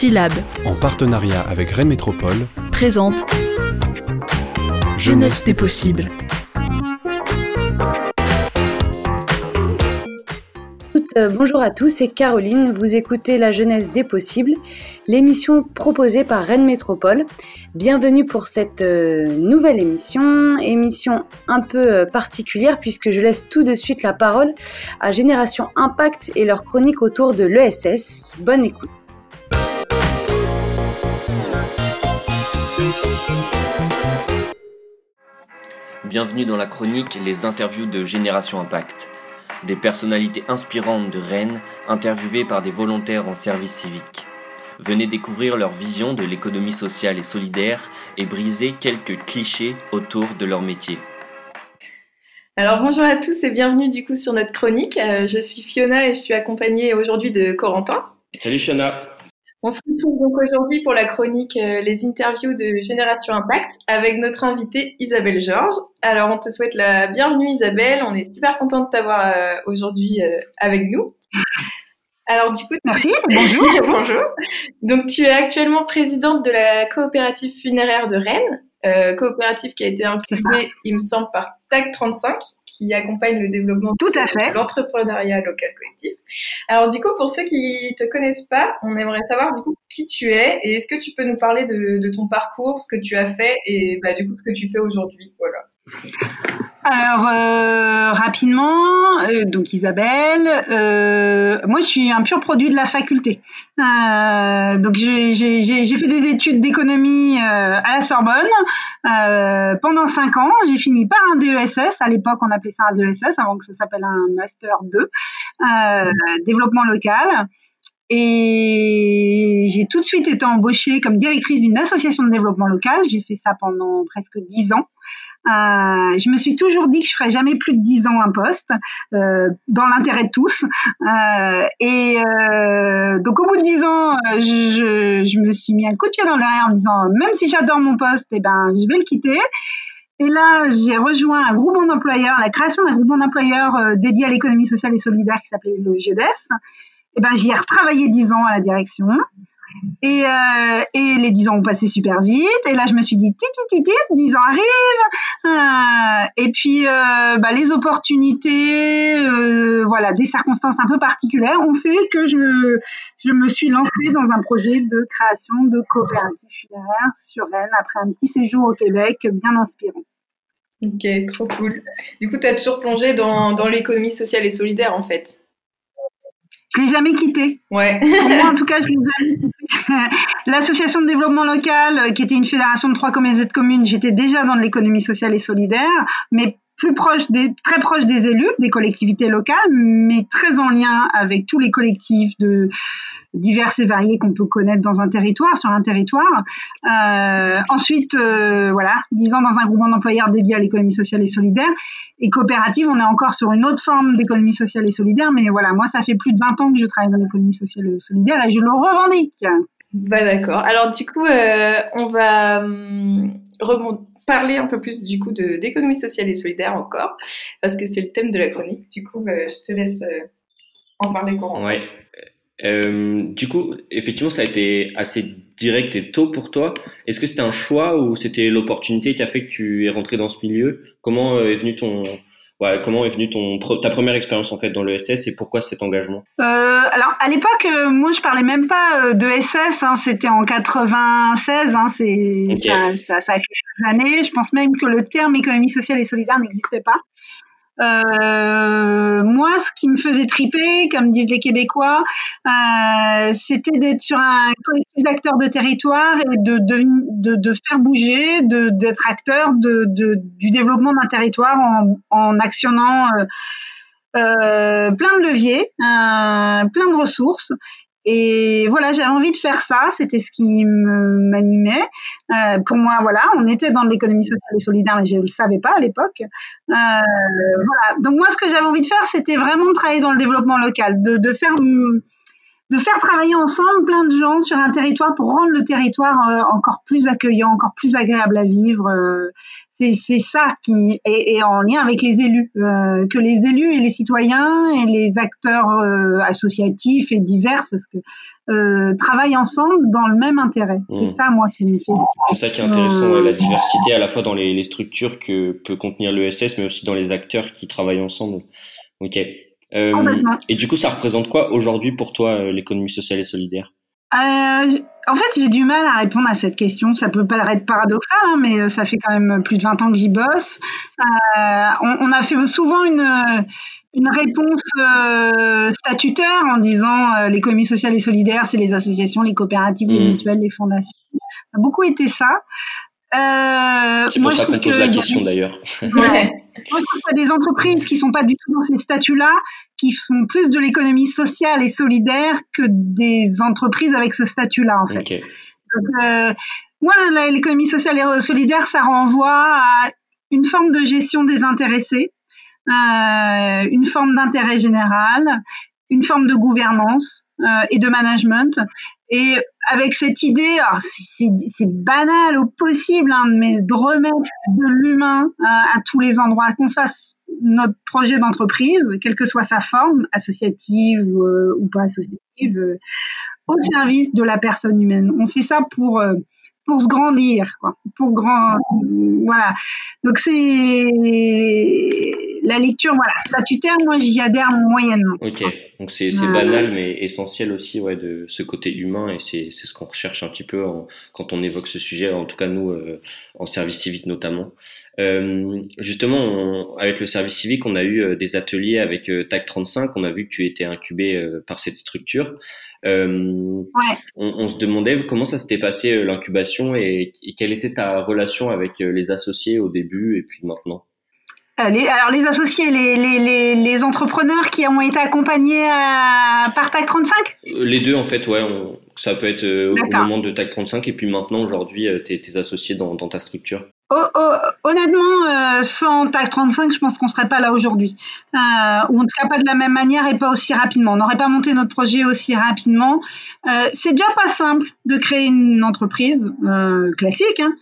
Syllab, en partenariat avec Rennes Métropole, présente Jeunesse des possibles. Euh, bonjour à tous, c'est Caroline. Vous écoutez La Jeunesse des Possibles, l'émission proposée par Rennes Métropole. Bienvenue pour cette euh, nouvelle émission, émission un peu euh, particulière puisque je laisse tout de suite la parole à Génération Impact et leur chronique autour de l'ESS. Bonne écoute. Bienvenue dans la chronique Les interviews de Génération Impact des personnalités inspirantes de Rennes interviewées par des volontaires en service civique. Venez découvrir leur vision de l'économie sociale et solidaire et briser quelques clichés autour de leur métier. Alors bonjour à tous et bienvenue du coup sur notre chronique. Euh, je suis Fiona et je suis accompagnée aujourd'hui de Corentin. Salut Fiona. On se retrouve donc aujourd'hui pour la chronique euh, Les interviews de Génération Impact avec notre invitée Isabelle Georges. Alors on te souhaite la bienvenue Isabelle, on est super contente de t'avoir euh, aujourd'hui euh, avec nous. Alors du coup, merci, bonjour. bonjour. Donc tu es actuellement présidente de la coopérative funéraire de Rennes, coopérative qui a été incubée, il me semble, par TAC 35 qui accompagne le développement Tout à fait. de l'entrepreneuriat local collectif. Alors du coup, pour ceux qui te connaissent pas, on aimerait savoir du coup qui tu es et est-ce que tu peux nous parler de, ton parcours, ce que tu as fait et bah, du coup ce que tu fais aujourd'hui? Voilà. Alors euh, rapidement, euh, donc Isabelle, euh, moi je suis un pur produit de la faculté. donc j'ai fait des études d'économie à la Sorbonne pendant cinq ans. J'ai fini par un DESS. À l'époque on appelait ça un DESS avant que ça s'appelle un master 2, développement local. Et j'ai tout de suite été embauchée comme directrice d'une association de développement local. J'ai fait ça pendant presque dix ans. Euh, je me suis toujours dit que je ferais jamais plus de 10 ans un poste, euh, dans l'intérêt de tous. Euh, et donc au bout de 10 ans, je, me suis mis un coup de pied dans l'air en me disant, même si j'adore mon poste, eh ben, je vais le quitter. Et là, j'ai rejoint un groupement d'employeurs, la création d'un groupement d'employeurs dédié à l'économie sociale et solidaire qui s'appelait le GEDES. Et ben, j'y ai retravaillé 10 ans à la direction. Et, euh, et les 10 ans ont passé super vite. Et là, je me suis dit, titi, titi, 10 ans arrivent. Euh, et puis, euh, bah, les opportunités, voilà, des circonstances un peu particulières ont fait que je, je me suis lancée dans un projet de création de coopérative funéraire sur Rennes après un petit séjour au Québec bien inspirant. Ok, trop cool. Du coup, tu as toujours plongé dans, dans l'économie sociale et solidaire, en fait. Je l'ai jamais quitté. Ouais. Pour moi, en tout cas, je l'ai jamais quitté. L'association de développement local, euh, qui était une fédération de trois communautés de communes, j'étais déjà dans l'économie sociale et solidaire, mais plus proche des, très proche des élus, des collectivités locales, mais très en lien avec tous les collectifs de divers et variés qu'on peut connaître dans un territoire, sur un territoire. Euh, ensuite, euh, voilà, dix ans dans un groupement d'employeurs dédié à l'économie sociale et solidaire. Et coopérative, on est encore sur une autre forme d'économie sociale et solidaire, mais voilà, moi, ça fait plus de 20 ans que je travaille dans l'économie sociale et solidaire et je le revendique. Bah d'accord. Alors du coup, euh, on va hum, parler un peu plus du coup d'économie sociale et solidaire encore, parce que c'est le thème de la chronique. Du coup, bah, je te laisse euh, en parler courant. Ouais. Euh, du coup, effectivement, ça a été assez direct et tôt pour toi. Est-ce que c'était un choix ou c'était l'opportunité qui a fait que tu es rentré dans ce milieu? Comment est venu ton, Ouais, comment est venue ton, ta première expérience en fait dans le SS et pourquoi cet engagement? Euh, Alors à l'époque, euh, moi je parlais même pas euh, de SS, hein, c'était en 96, hein, c'est ça, ça, a quelques années. Je pense même que le terme économie sociale et solidaire n'existait pas. Euh, moi, ce qui me faisait triper, comme disent les Québécois, euh, c'était d'être sur un collectif d'acteurs de territoire et de, faire bouger, d'être acteur du développement d'un territoire en, actionnant euh, plein de leviers, plein de ressources. Et voilà, j'avais envie de faire ça, c'était ce qui m'animait. Euh, pour moi, voilà, on était dans l'économie sociale et solidaire, mais je ne le savais pas à l'époque. Euh, voilà. Donc moi, ce que j'avais envie de faire, c'était vraiment travailler dans le développement local, de, de faire de faire travailler ensemble plein de gens sur un territoire pour rendre le territoire encore plus accueillant, encore plus agréable à vivre. c'est ça qui est, en lien avec les élus, que les élus et les citoyens et les acteurs associatifs et divers, parce que euh, travaillent ensemble dans le même intérêt. C'est mmh. ça, moi, qui me fait. C'est ça qui est intéressant, la diversité à la fois dans les, structures que peut contenir l'ESS, mais aussi dans les acteurs qui travaillent ensemble. Ok. Euh, et du coup, ça représente quoi aujourd'hui pour toi euh, l'économie sociale et solidaire? En fait, j'ai du mal à répondre à cette question. Ça peut paraître paradoxal, hein, mais ça fait quand même plus de 20 ans que j'y bosse. on, on, a fait souvent une, une réponse euh, statutaire en disant euh, l'économie sociale et solidaire, c'est les associations, les coopératives, les mmh. mutuelles, les fondations. Ça a beaucoup été ça. Euh, c'est pour ça qu'on pose la question d'ailleurs. Ouais. moi, je trouve qu'il y a des entreprises qui sont pas du tout dans ces statuts-là, qui font plus de l'économie sociale et solidaire que des entreprises avec ce statut-là, en fait. Donc, euh, moi, l'économie sociale et solidaire, ça renvoie à une forme de gestion désintéressée euh, une forme d'intérêt général, une forme de gouvernance euh, et de management. Et avec cette idée, c'est banal au possible, hein, mais de remettre de l'humain euh, à tous les endroits, qu'on fasse notre projet d'entreprise, quelle que soit sa forme, associative ou pas associative, au service de la personne humaine. On fait ça pour pour se grandir, quoi, pour grand, voilà. Donc c'est la lecture, voilà, statutaire, moi j'y adhère moyennement. Ok, donc c'est banal mais essentiel aussi, ouais, de ce côté humain et c'est ce qu'on recherche un petit peu quand on évoque ce sujet, en tout cas nous euh, en service civique notamment. Euh, justement, avec le service civique, on a eu euh, des ateliers avec euh, TAC 35. On a vu que tu étais incubé par cette structure. On, se demandait comment ça s'était passé l'incubation et, quelle était ta relation avec les associés au début et puis maintenant? alors les associés, les, entrepreneurs qui ont été accompagnés par TAC 35 Les deux en fait, ouais. Ça peut être au moment de TAC 35 et puis maintenant aujourd'hui, tu es, associé dans ta structure. Oh, oh, honnêtement, euh, sans TAC 35, je pense qu'on serait pas là aujourd'hui. Euh, ou en tout cas pas de la même manière et pas aussi rapidement. On n'aurait pas monté notre projet aussi rapidement. Euh, c'est déjà pas simple de créer une entreprise euh, classique. Hein.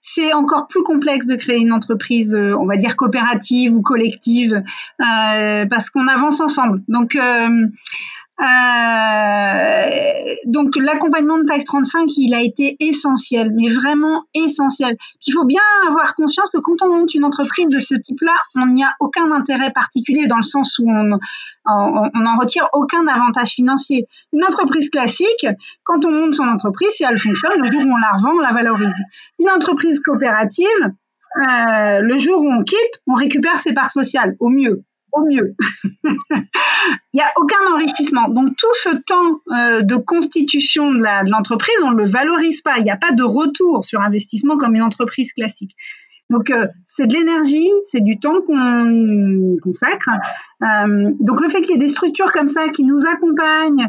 C'est encore plus complexe de créer une entreprise, euh, on va dire coopérative ou collective, parce qu'on avance ensemble. Donc euh, donc l'accompagnement de TAC 35, il a été essentiel, mais vraiment essentiel. Il faut bien avoir conscience que quand on monte une entreprise de ce type-là, on n'y a aucun intérêt particulier dans le sens où on, on n'en retire aucun avantage financier. Une entreprise classique, quand on monte son entreprise, si elle fonctionne, le jour où on la revend, on la valorise. Une entreprise coopérative, euh, le jour où on quitte, on récupère ses parts sociales, au mieux au mieux. Il n'y a aucun enrichissement. Donc tout ce temps euh, de constitution de l'entreprise, on ne le valorise pas. Il n'y a pas de retour sur investissement comme une entreprise classique. Donc euh, c'est de l'énergie, c'est du temps qu'on consacre. Euh, donc le fait qu'il y ait des structures comme ça qui nous accompagnent,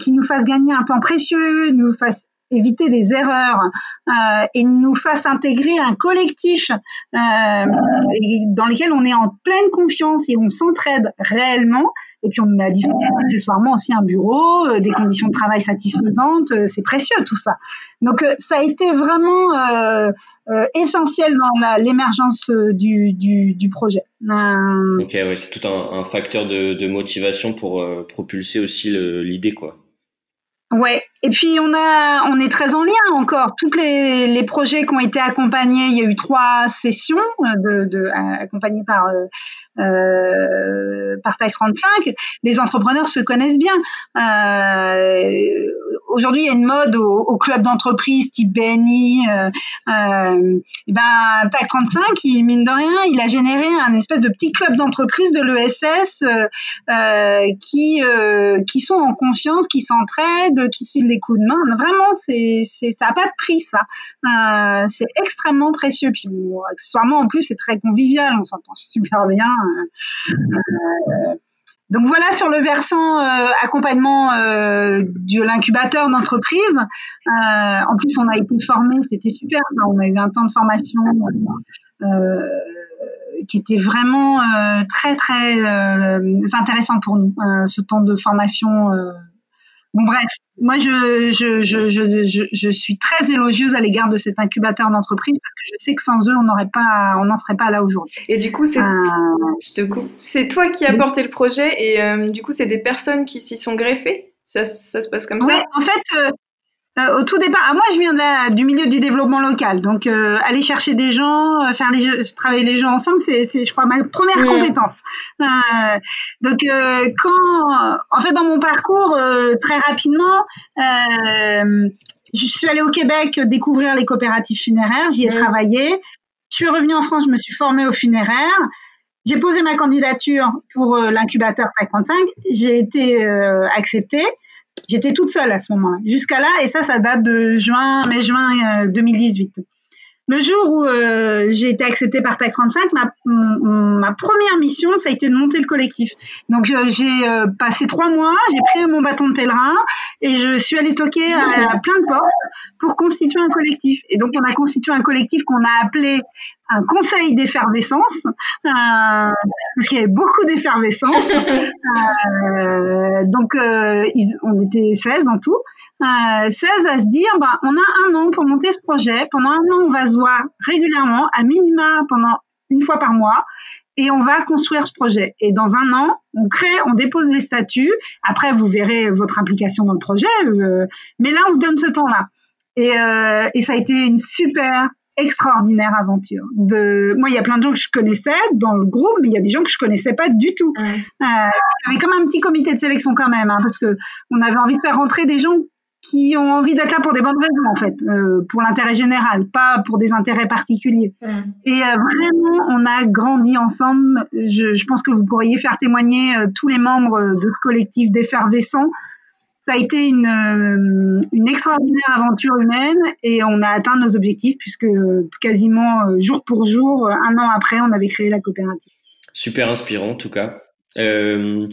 qui nous fassent gagner un temps précieux, nous fassent éviter les erreurs euh, et nous fasse intégrer un collectif euh, dans lequel on est en pleine confiance et on s'entraide réellement. Et puis on met à disposition accessoirement aussi un bureau, euh, des conditions de travail satisfaisantes. C'est précieux tout ça. Donc ça a été vraiment essentiel dans l'émergence du, du, du, projet. Ok, ouais, c'est tout un, un facteur de, de, motivation pour propulser aussi l'idée, quoi. Ouais, et puis on a, on est très en lien encore. Tous les, projets qui ont été accompagnés, il y a eu trois sessions de, de accompagnées par euh, euh, par taille 35, les entrepreneurs se connaissent bien. Euh, Aujourd'hui, il y a une mode au, club d'entreprise type BNI. Euh, euh, ben, TAC 35, il, mine de rien, il a généré un espèce de petit club d'entreprise de l'ESS euh, qui qui sont en confiance, qui s'entraident, qui suivent les coups de main. Vraiment, c'est ça n'a pas de prix ça. c'est extrêmement précieux. Puis accessoirement, en plus, c'est très convivial. On s'entend super bien. Euh, donc voilà sur le versant euh, accompagnement euh, de l'incubateur d'entreprise. en plus, on a été formé, c'était super. On a eu un temps de formation qui était vraiment très très intéressant pour nous. ce temps de formation Bon, bref, moi, je, je, je, je, je, suis très élogieuse à l'égard de cet incubateur d'entreprise parce que je sais que sans eux, on n'aurait pas, on n'en serait pas là aujourd'hui. Et du coup, c'est, euh... c'est toi qui as porté le projet et euh, du coup, c'est des personnes qui s'y sont greffées? Ça, ça, se passe comme ouais, ça En fait, euh, euh, au tout départ, ah, moi je viens de la, du milieu du développement local, donc euh, aller chercher des gens, euh, faire les travailler les gens ensemble, c'est, je crois ma première compétence. Euh, donc quand, en fait, dans mon parcours, très rapidement, je suis allée au Québec découvrir les coopératives funéraires, j'y ai travaillé. Je suis revenue en France, je me suis formée au funéraire. J'ai posé ma candidature pour l'incubateur 35. J'ai été acceptée. J'étais toute seule à ce moment-là, jusqu'à là, et ça, ça date de juin, mai-juin 2018. Euh, le jour où euh, j'ai été acceptée par TAC 35, ma, ma, première mission, ça a été de monter le collectif. Donc j'ai euh, passé trois mois, j'ai pris mon bâton de pèlerin et je suis allée toquer à, à, plein de portes pour constituer un collectif. Et donc on a constitué un collectif qu'on a appelé un conseil d'effervescence, euh, parce qu'il y avait beaucoup d'effervescence. euh, donc, euh, ils, on était 16 en tout. Euh, 16 à se dire, bah, on a un an pour monter ce projet. Pendant un an, on va se voir régulièrement, à minima pendant une fois par mois. Et on va construire ce projet. Et dans un an, on crée, on dépose les statuts. Après, vous verrez votre implication dans le projet. Euh, mais là, on se donne ce temps-là. Et, euh, et ça a été une super extraordinaire aventure. De, moi, il y a plein de gens que je connaissais dans le groupe, mais il y a des gens que je connaissais pas du tout. Euh, il y avait comme un petit comité de sélection quand même, hein, parce que on avait envie de faire rentrer des gens qui ont envie d'être là pour des bonnes raisons en fait, euh, pour l'intérêt général, pas pour des intérêts particuliers. Et euh, vraiment, on a grandi ensemble. Je, je, pense que vous pourriez faire témoigner tous les membres de ce collectif d'effervescents ça a été une, euh, une, extraordinaire aventure humaine et on a atteint nos objectifs puisque quasiment euh, jour pour jour, un an après, on avait créé la coopérative. Super inspirant en tout cas. Euh,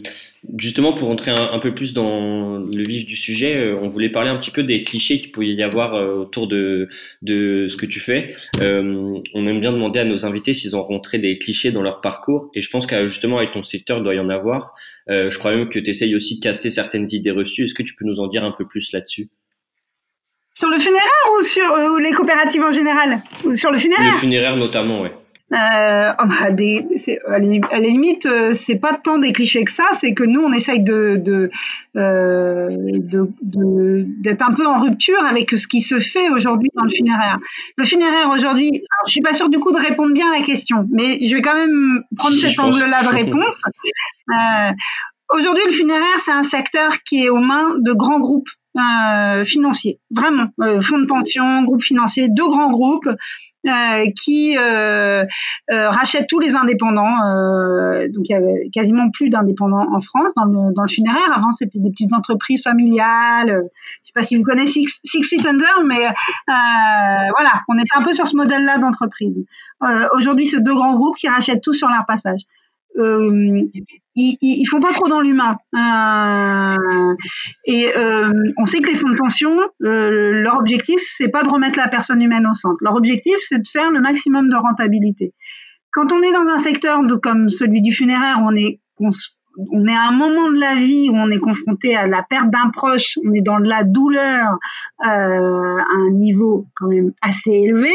justement, pour rentrer un, un, peu plus dans le vif du sujet, euh, on voulait parler un petit peu des clichés qu'il pouvait y avoir euh, autour de, de ce que tu fais. Euh, on aime bien demander à nos invités s'ils ont rencontré des clichés dans leur parcours, et je pense que justement avec ton secteur, il doit y en avoir. je crois même que tu essayes aussi de casser certaines idées reçues. Est-ce que tu peux nous en dire un peu plus là-dessus? Sur le funéraire ou sur ou les coopératives en général? Sur le funéraire? Le funéraire notamment, ouais. Euh, des, à la limite, euh, c'est pas tant des clichés que ça, c'est que nous, on essaye de, de, euh, de, de, d'être un peu en rupture avec ce qui se fait aujourd'hui dans le funéraire. Le funéraire aujourd'hui, je suis pas sûre du coup de répondre bien à la question, mais je vais quand même prendre cet angle-là de réponse. Euh, aujourd'hui, le funéraire, c'est un secteur qui est aux mains de grands groupes financiers, vraiment, fonds de pension, groupes financiers, deux grands groupes qui euh, euh, rachètent tous les indépendants. Euh, donc il y avait quasiment plus d'indépendants en France dans le, dans le funéraire. Avant c'était des petites entreprises familiales. Je sais pas si vous connaissez Six, Six Feet Under, mais voilà, on était un peu sur ce modèle-là d'entreprise. Aujourd'hui, c'est deux grands groupes qui rachètent tout sur leur passage euh, ils, ils, font pas trop dans l'humain. Euh, et euh, on sait que les fonds de pension, euh, leur objectif, c'est pas de remettre la personne humaine au centre. Leur objectif, c'est de faire le maximum de rentabilité. Quand on est dans un secteur comme celui du funéraire, on est on est à un moment de la vie où on est confronté à la perte d'un proche, on est dans de la douleur à un niveau quand même assez élevé.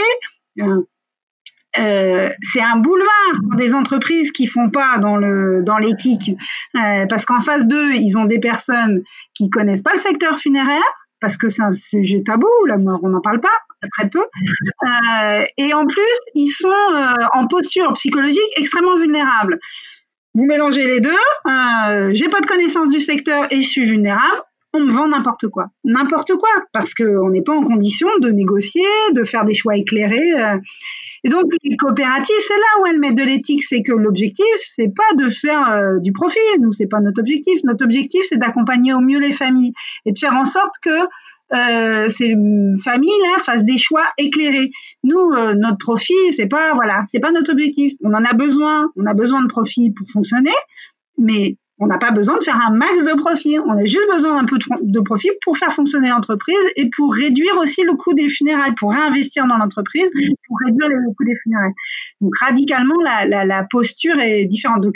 Euh, c'est un boulevard pour des entreprises qui font pas dans le dans l'éthique, euh, parce qu'en face d'eux, ils ont des personnes qui connaissent pas le secteur funéraire, parce que c'est un sujet tabou, la mort, on n'en parle pas très peu, euh, et en plus, ils sont en posture psychologique extrêmement vulnérable. Vous mélangez les deux, j'ai pas de connaissance du secteur et je suis vulnérable, on me vend n'importe quoi. N'importe quoi, parce qu'on n'est pas en condition de négocier, de faire des choix éclairés. Et donc, les coopératives, c'est là où elles mettent de l'éthique. C'est que l'objectif, c'est pas de faire euh, du profit. Nous, c'est pas notre objectif. Notre objectif, c'est d'accompagner au mieux les familles et de faire en sorte que euh, ces familles-là fassent des choix éclairés. Nous, euh, notre profit, c'est pas voilà, c'est pas notre objectif. On en a besoin, on a besoin de profit pour fonctionner, mais on n'a pas besoin de faire un max de profit. On a juste besoin d'un peu de profit pour faire fonctionner l'entreprise et pour réduire aussi le coût des funérailles, pour réinvestir dans l'entreprise, pour réduire le coût des funérailles. Donc radicalement, la, la, posture est différente. Donc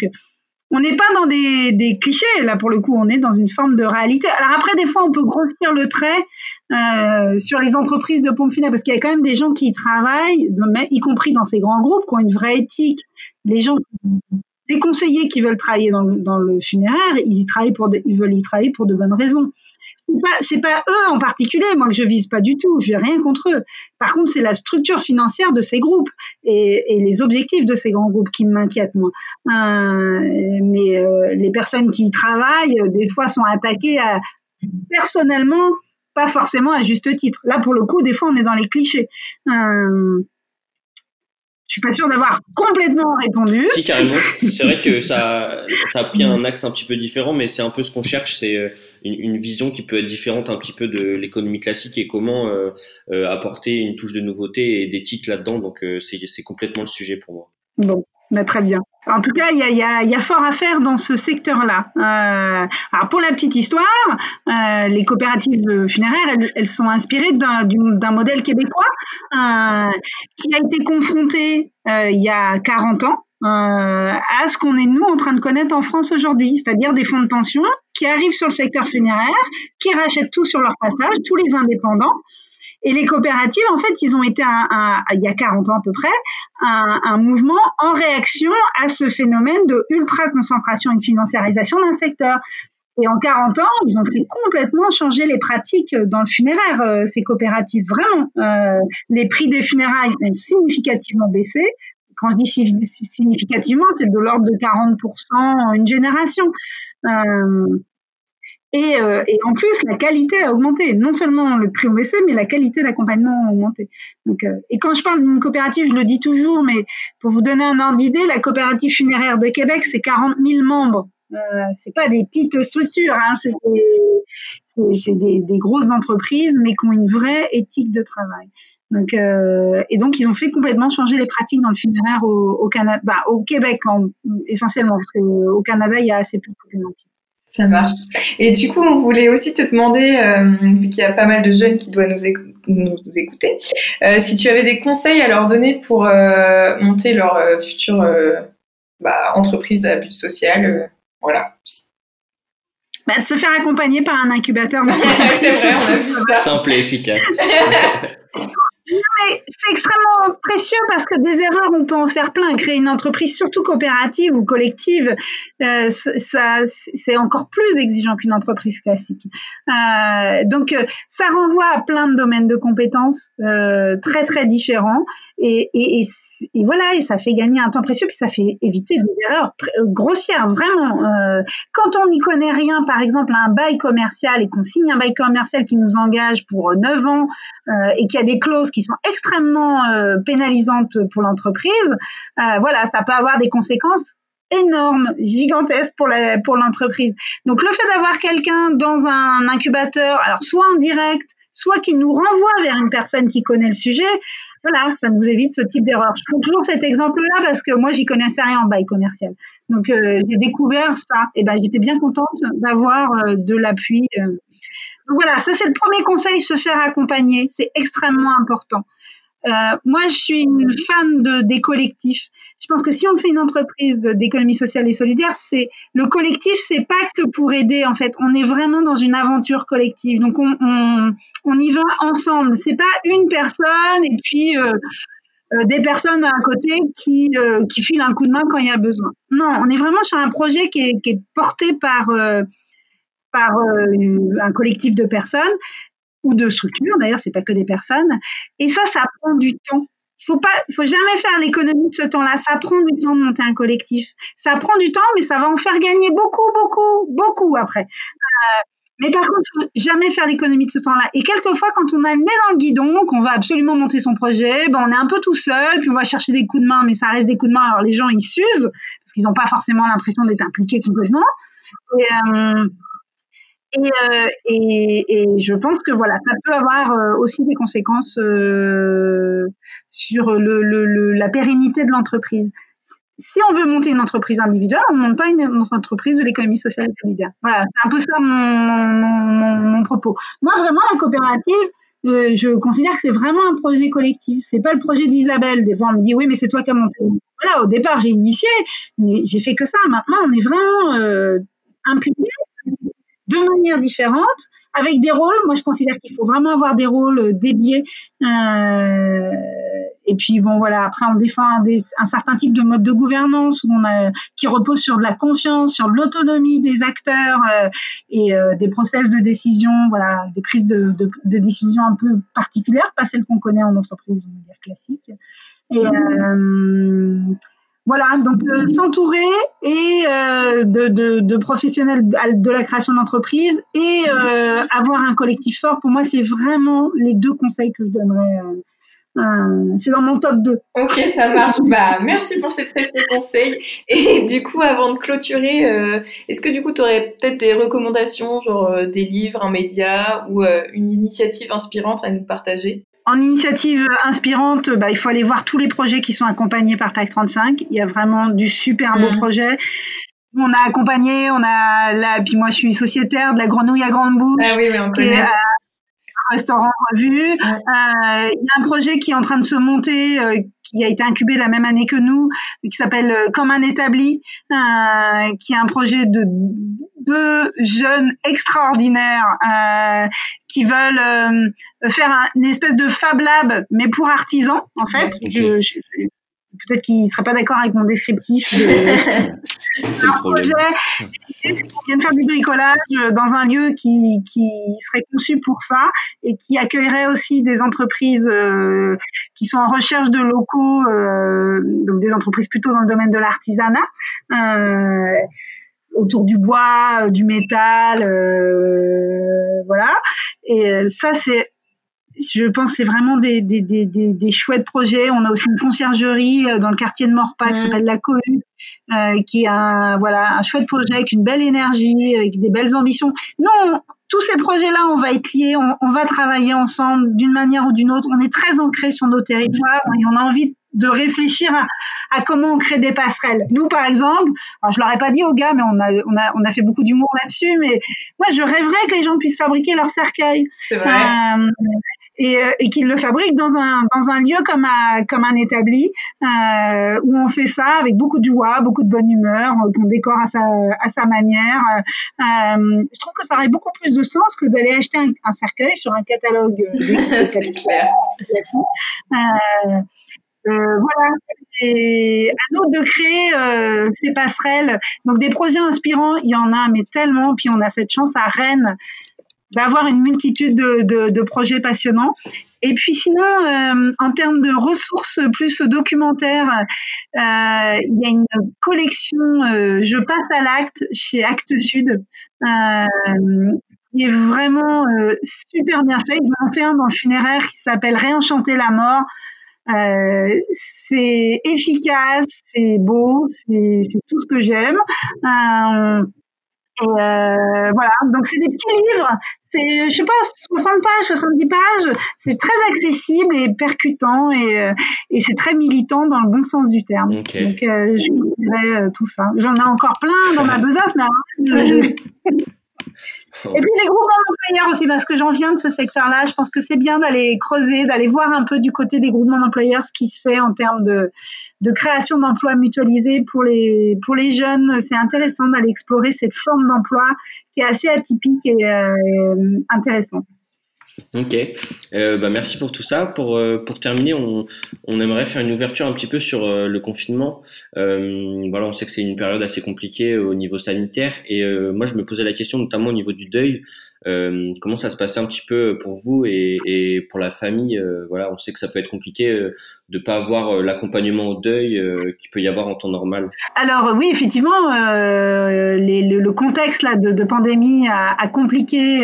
on n'est pas dans des, des, clichés, là pour le coup, on est dans une forme de réalité. Alors après, des fois, on peut grossir le trait euh, sur les entreprises de pompes funèbres, parce qu'il y a quand même des gens qui y travaillent, y compris dans ces grands groupes, qui ont une vraie éthique. Les gens, les conseillers qui veulent travailler dans, le funéraire, ils y travaillent pour, ils veulent y travailler pour de bonnes raisons c'est pas eux en particulier, moi que je vise pas du tout, j'ai rien contre eux. Par contre, c'est la structure financière de ces groupes et, les objectifs de ces grands groupes qui m'inquiètent moi. Euh, mais euh, les personnes qui y travaillent, euh, des fois, sont attaquées personnellement, pas forcément à juste titre. Là, pour le coup, des fois, on est dans les clichés. Je suis pas sûre d'avoir complètement répondu. Si, carrément. C'est vrai que ça, ça a pris un axe un petit peu différent, mais c'est un peu ce qu'on cherche. C'est euh, une, vision qui peut être différente un petit peu de l'économie classique et comment euh, euh, apporter une touche de nouveauté et titres là-dedans. Donc, c'est complètement le sujet pour moi. Bon, bah, très bien. En tout cas, il y a, y, a, y a, fort à faire dans ce secteur-là. Euh, alors pour la petite histoire, euh, les coopératives funéraires, elles, elles sont inspirées d'un modèle québécois euh, qui a été confronté euh, il y a 40 ans euh, à ce qu'on est nous en train de connaître en France aujourd'hui, c'est-à-dire des fonds de pension qui arrivent sur le secteur funéraire, qui rachètent tout sur leur passage, tous les indépendants, et les coopératives, en fait, ils ont été, un, il y a 40 ans à peu près, un, un, mouvement en réaction à ce phénomène de ultra-concentration et de financiarisation d'un secteur. Et en 40 ans, ils ont fait complètement changer les pratiques dans le funéraire, euh, ces coopératives. Vraiment, euh, les prix des funérailles ont significativement baissé. Quand je dis significativement, c'est de l'ordre de 40% en une génération. Euh, et, euh, et, en plus, la qualité a augmenté. Non seulement le prix baissé, mais la qualité d'accompagnement a augmenté. Donc, euh, et quand je parle d'une coopérative, je le dis toujours, mais pour vous donner un ordre d'idée, la coopérative funéraire de Québec, c'est 40 000 membres. Euh, c'est pas des petites structures, hein, c'est des, des, des, grosses entreprises, mais qui ont une vraie éthique de travail. Donc, euh, et donc, ils ont fait complètement changer les pratiques dans le funéraire au, au Canada, bah, au Québec en, essentiellement, parce qu'au Canada, il y a assez peu de problématiques. Ça marche. Et du coup, on voulait aussi te demander, euh, vu qu'il y a pas mal de jeunes qui doivent nous, nous, écouter, euh, si tu avais des conseils à leur donner pour euh, monter leur euh, future euh, bah, entreprise à but social. voilà. Bah, de se faire accompagner par un incubateur. C'est vrai, on a vu ça. Simple et efficace. c'est extrêmement précieux parce que des erreurs, on peut en faire plein. Créer une entreprise, surtout coopérative ou collective, euh, c'est encore plus exigeant qu'une entreprise classique. Euh, donc, euh, ça renvoie à plein de domaines de compétences euh, très très différents et, voilà, et ça fait gagner un temps précieux puis ça fait éviter des erreurs euh, grossières vraiment. Euh, quand on n'y connaît rien, par exemple, un bail commercial et qu'on signe un bail commercial qui nous engage pour 9 ans et qu'il y a des clauses qui sont extrêmement euh, pénalisantes pour l'entreprise, euh, voilà, ça peut avoir des conséquences énormes, gigantesques pour pour l'entreprise. Donc le fait d'avoir quelqu'un dans un incubateur, alors soit en direct, soit qui nous renvoie vers une personne qui connaît le sujet, voilà, ça nous évite ce type d'erreur. Je prends toujours cet exemple-là parce que moi, j'y connaissais rien en bail commercial. Donc, euh, j'ai découvert ça. Et ben, j'étais bien contente d'avoir de l'appui voilà, ça c'est le premier conseil, se faire accompagner, c'est extrêmement important. Euh, moi, je suis une fan de, des collectifs. Je pense que si on fait une entreprise d'économie sociale et solidaire, c'est le collectif, c'est pas que pour aider. En fait, on est vraiment dans une aventure collective. Donc, on, y va ensemble. C'est pas une personne et puis euh, euh, des personnes à côté qui qui filent un coup de main quand il y a besoin. Non, on est vraiment sur un projet qui est, porté par par un collectif de personnes ou de structures. D'ailleurs, c'est pas que des personnes. Et ça, ça prend du temps. Il faut pas, faut jamais faire l'économie de ce temps-là. Ça prend du temps de monter un collectif. Ça prend du temps, mais ça va en faire gagner beaucoup, beaucoup, beaucoup après. Euh, mais par contre, faut jamais faire l'économie de ce temps-là. Et quelquefois, quand on a le nez dans le guidon, qu'on va absolument monter son projet, ben on est un peu tout seul, puis on va chercher des coups de main, mais ça reste des coups de main. Alors les gens, ils s'usent parce qu'ils n'ont pas forcément l'impression d'être impliqués complètement. Et, euh, et, euh, et, et, je pense que voilà, ça peut avoir euh, aussi des conséquences euh, sur le, le, la pérennité de l'entreprise. Si on veut monter une entreprise individuelle, on ne monte pas une, entreprise de l'économie sociale et solidaire. Voilà, c'est un peu ça mon, mon, mon, mon, propos. Moi, vraiment, la coopérative, euh, je considère que c'est vraiment un projet collectif. C'est pas le projet d'Isabelle. Des fois, on me dit oui, mais c'est toi qui as monté. Voilà, au départ, j'ai initié, mais j'ai fait que ça. Maintenant, on est vraiment euh, impliqués de manière différente avec des rôles. Moi, je considère qu'il faut vraiment avoir des rôles euh, dédiés. Euh, et puis bon, voilà. Après, on défend un, un, certain type de mode de gouvernance où on a, qui repose sur de la confiance, sur l'autonomie des acteurs euh, et euh, des process de décision. Voilà, des prises de, de, de décision un peu particulières, pas celles qu'on connaît en entreprise, on va dire classique. Et euh, voilà, donc s'entourer et euh, de, professionnels de la création d'entreprise et euh, avoir un collectif fort, pour moi, c'est vraiment les deux conseils que je donnerais. Euh, c'est dans mon top 2. Ok, ça marche. bah, merci pour ces précieux conseils. Et du coup, avant de clôturer, est-ce que du coup, tu aurais peut-être des recommandations, genre des livres, un média ou une initiative inspirante à nous partager? En initiative inspirante, bah, il faut aller voir tous les projets qui sont accompagnés par TAC 35. Il y a vraiment du super beau mmh. projet. On a accompagné, on a là, puis moi je suis sociétaire de la grenouille à grande bouche. Ah oui, oui, on connaît. restaurant revue. Euh, il y a un projet qui est en train de se monter, euh, qui a été incubé la même année que nous, qui s'appelle euh, Comme un établi, euh, qui est un projet de deux jeunes extraordinaires euh, qui veulent euh, faire une espèce de Fab Lab, mais pour artisans, en fait. Je, je, peut-être qu'il ne sera pas d'accord avec mon descriptif. De... C'est le problème. On vient de faire du bricolage dans un lieu qui, qui serait conçu pour ça et qui accueillerait aussi des entreprises euh, qui sont en recherche de locaux, donc des entreprises plutôt dans le domaine de l'artisanat. Euh, autour du bois, du métal, euh, voilà. Et ça, c'est je pense c'est vraiment des, des, des, des, chouettes projets. On a aussi une conciergerie euh, dans le quartier de Morpa qui mm. s'appelle La Cohue, euh, qui est un, voilà, un chouette projet avec une belle énergie, avec des belles ambitions. Non, tous ces projets-là, on va être liés, on, on va travailler ensemble d'une manière ou d'une autre. On est très ancré sur nos territoires et on a envie de réfléchir à, à, comment on crée des passerelles. Nous, par exemple, alors je l'aurais pas dit aux gars, mais on a, on a, on a fait beaucoup d'humour là-dessus, mais moi, je rêverais que les gens puissent fabriquer leur cercueil. C'est vrai. Euh, et, euh, et qu'ils le fabriquent dans un, dans un lieu comme un, comme un établi euh, où on fait ça avec beaucoup de joie, beaucoup de bonne humeur, qu'on décore à sa, à sa manière. Euh, je trouve que ça aurait beaucoup plus de sens que d'aller acheter un, un cercueil sur un catalogue. C'est clair. Euh, voilà, et à nous de créer euh, ces passerelles. Donc des projets inspirants, il y en a, mais tellement. Puis on a cette chance à Rennes d'avoir une multitude de, de, de, projets passionnants. Et puis sinon, euh, en termes de ressources plus documentaires, euh, il y a une collection euh, Je passe à l'acte chez Actes Sud, euh, qui est vraiment euh, super bien fait. Ils ont fait un dans le funéraire qui s'appelle Réenchanter la mort. Euh, c'est efficace, c'est beau, c'est tout ce que j'aime. Euh, et euh, voilà, donc c'est des petits livres, c'est, je sais pas, 60 pages, 70 pages, c'est très accessible et percutant et, euh, et c'est très militant dans le bon sens du terme. Okay. Donc euh, je dirais euh, tout ça. J'en ai encore plein dans ma besace, mais je... Et puis les groupements d'employeurs aussi, parce que j'en viens de ce secteur-là, je pense que c'est bien d'aller creuser, d'aller voir un peu du côté des groupements d'employeurs ce qui se fait en termes de, création d'emplois mutualisés pour les, pour les jeunes. C'est intéressant d'aller explorer cette forme d'emploi qui est assez atypique et euh, intéressante. Ok, euh, bah merci pour tout ça. Pour, euh, pour terminer, on, on, aimerait faire une ouverture un petit peu sur euh, le confinement. Euh, voilà, on sait que c'est une période assez compliquée au niveau sanitaire et euh, moi je me posais la question notamment au niveau du deuil. Euh, comment ça se passait un petit peu pour vous et, pour la famille Voilà, on sait que ça peut être compliqué de pas avoir l'accompagnement au deuil qu'il peut y avoir en temps normal. Alors oui, effectivement, le, contexte là de, pandémie a, a compliqué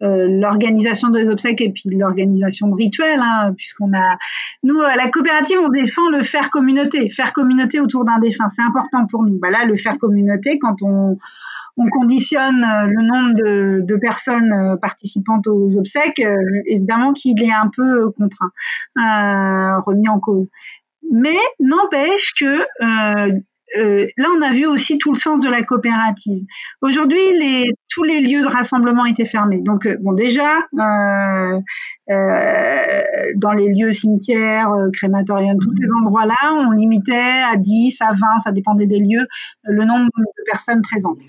l'organisation des obsèques et puis l'organisation de rituels, hein, puisqu'on a, nous à la coopérative, on défend le faire communauté, faire communauté autour d'un défunt, c'est important pour nous. Bah là, le faire communauté, quand on on conditionne euh, le nombre de, personnes euh, participantes aux obsèques, euh, évidemment qu'il est un peu contraint, remis en cause. Mais n'empêche que euh, là, on a vu aussi tout le sens de la coopérative. Aujourd'hui, les, tous les lieux de rassemblement étaient fermés. Donc, bon, déjà, euh, dans les lieux cimetières, crématoriums, tous ces endroits-là, on limitait à 10, à 20, ça dépendait des lieux, le nombre de personnes présentes.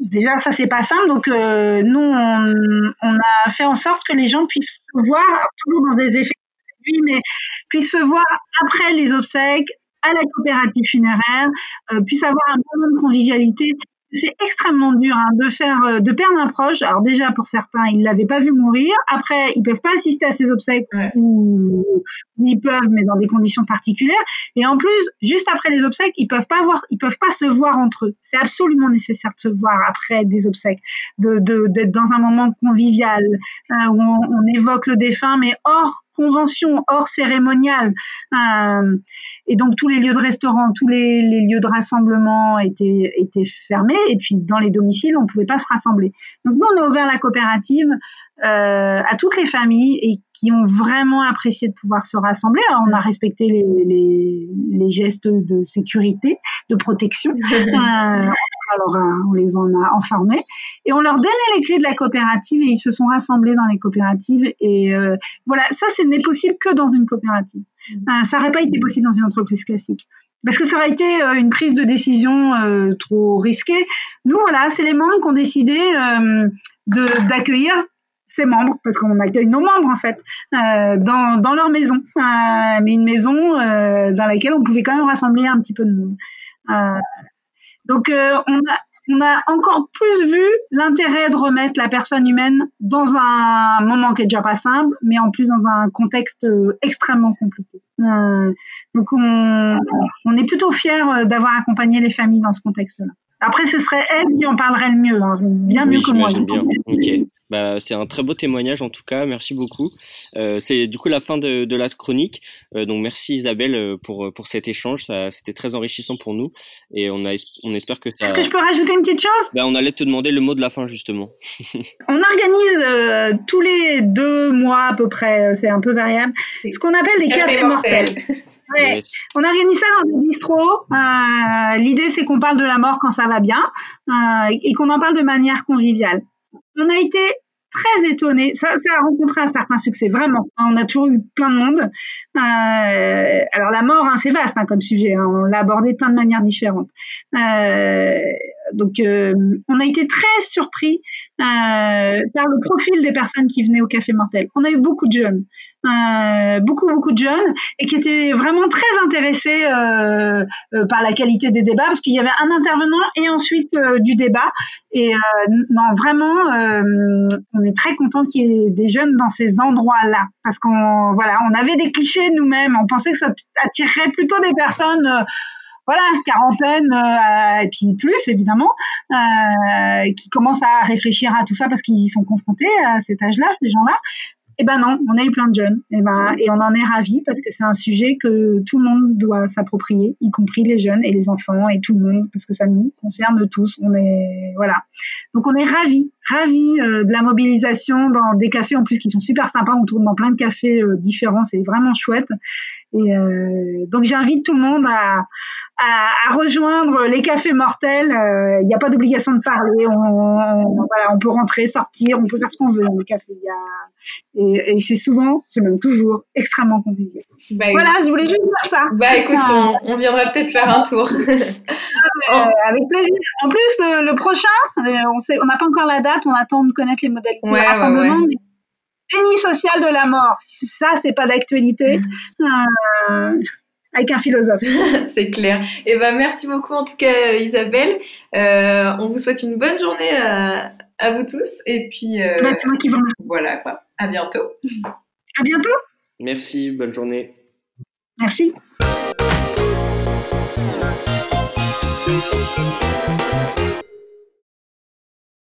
déjà, ça c'est pas simple. Donc, nous, on, on, a fait en sorte que les gens puissent voir, toujours dans des effets mais puisse se voir après les obsèques à la coopérative funéraire, euh, puisse avoir un moment de convivialité c'est extrêmement dur hein, de faire, euh, de perdre un proche. Alors déjà pour certains, ils l'avaient pas vu mourir. Après, ils peuvent pas assister à ses obsèques ou, ils peuvent, mais dans des conditions particulières. Et en plus, juste après les obsèques, ils peuvent pas voir, ils peuvent pas se voir entre eux. C'est absolument nécessaire de se voir après des obsèques, de d'être dans un moment convivial euh, où on, on, évoque le défunt, mais hors convention, hors cérémonial. Euh, et donc tous les lieux de restaurant, tous les, les, lieux de rassemblement étaient, étaient fermés. Et puis dans les domiciles, on ne pouvait pas se rassembler. Donc nous, on a ouvert la coopérative euh, à toutes les familles et qui ont vraiment apprécié de pouvoir se rassembler. Alors, on a respecté les, les, les gestes de sécurité, de protection. euh, alors, euh, on les en a informés et on leur donnait les clés de la coopérative et ils se sont rassemblés dans les coopératives. Et voilà, ça, ce n'est possible que dans une coopérative. Euh, ça n'aurait pas été possible dans une entreprise classique parce que ça aurait été euh, une prise de décision euh, trop risquée. Nous, voilà, c'est les membres qui ont décidé euh, d'accueillir ses membres, parce qu'on accueille nos membres en fait, euh, dans, dans leur maison, euh, mais une maison euh, dans laquelle on pouvait quand même rassembler un petit peu de monde. donc on a on a encore plus vu l'intérêt de remettre la personne humaine dans un moment qui est déjà pas simple, mais en plus dans un contexte extrêmement compliqué. Euh, donc on, on, est plutôt fiers d'avoir accompagné les familles dans ce contexte-là. Après, ce serait elle qui en parlerait le mieux, hein, bien mieux que moi. Bien. Okay. Bah, c'est un très beau témoignage en tout cas, merci beaucoup. Euh, c'est du coup la fin de, de la chronique, euh, donc merci Isabelle euh, pour, pour cet échange, ça, c'était très enrichissant pour nous et on, a, on espère que ça... Est-ce que je peux rajouter une petite chose? Bah, On allait te demander le mot de la fin justement. on organise euh, tous les deux mois à peu près, c'est un peu variable, ce qu'on appelle les cafés mortels. Ouais. Yes. On organise ça dans des bistrots. Euh, L'idée, c'est qu'on parle de la mort quand ça va bien euh, et qu'on en parle de manière conviviale. On a été très étonnés. Ça, ça, a rencontré un certain succès, vraiment. On a toujours eu plein de monde. Euh, alors la mort, hein, c'est vaste hein, comme sujet. Hein. On l'a abordé de plein de manières différentes. Donc, euh, on a été très surpris euh, par le profil des personnes qui venaient au Café Mortel. On a eu beaucoup de jeunes, euh, beaucoup beaucoup de jeunes, et qui étaient vraiment très intéressés par la qualité des débats, parce qu'il y avait un intervenant et ensuite du débat. Et non, vraiment, on est très content qu'il y ait des jeunes dans ces endroits-là, parce qu'on voilà, on avait des clichés nous-mêmes. On pensait que ça attirerait plutôt des personnes voilà, quarantaine euh, et puis plus évidemment, euh, qui commencent à réfléchir à tout ça parce qu'ils y sont confrontés à cet âge-là, ces gens-là. Eh ben non, on a eu plein de jeunes, et, ben, et on en est ravis parce que c'est un sujet que tout le monde doit s'approprier, y compris les jeunes et les enfants et tout le monde, parce que ça nous concerne tous. On est voilà, donc on est ravis, ravis euh, de la mobilisation dans des cafés en plus qui sont super sympas. On tourne dans plein de cafés euh, différents, c'est vraiment chouette. Et euh, donc j'invite tout le monde à, à, à, rejoindre les cafés mortels. Il euh, n'y a pas d'obligation de parler. On, on, voilà, on peut rentrer, sortir, on peut faire ce qu'on veut dans les cafés. Y a... Et, et c'est souvent, c'est même toujours extrêmement convivial. Bah, voilà, je voulais juste dire ça. Bah écoute, on, on viendra peut-être faire un tour. euh, avec plaisir. En plus, le, le prochain, on sait, on n'a pas encore la date, on attend de connaître les modalités ouais, de rassemblement. Ouais, ouais. Déni social de la mort, ça c'est pas d'actualité. Euh, avec un philosophe. c'est clair. Et eh ben merci beaucoup en tout cas Isabelle. Euh, on vous souhaite une bonne journée à, à vous tous et puis euh, bah, c'est moi qui vous voilà quoi. À bientôt. À bientôt. Merci, bonne journée. Merci.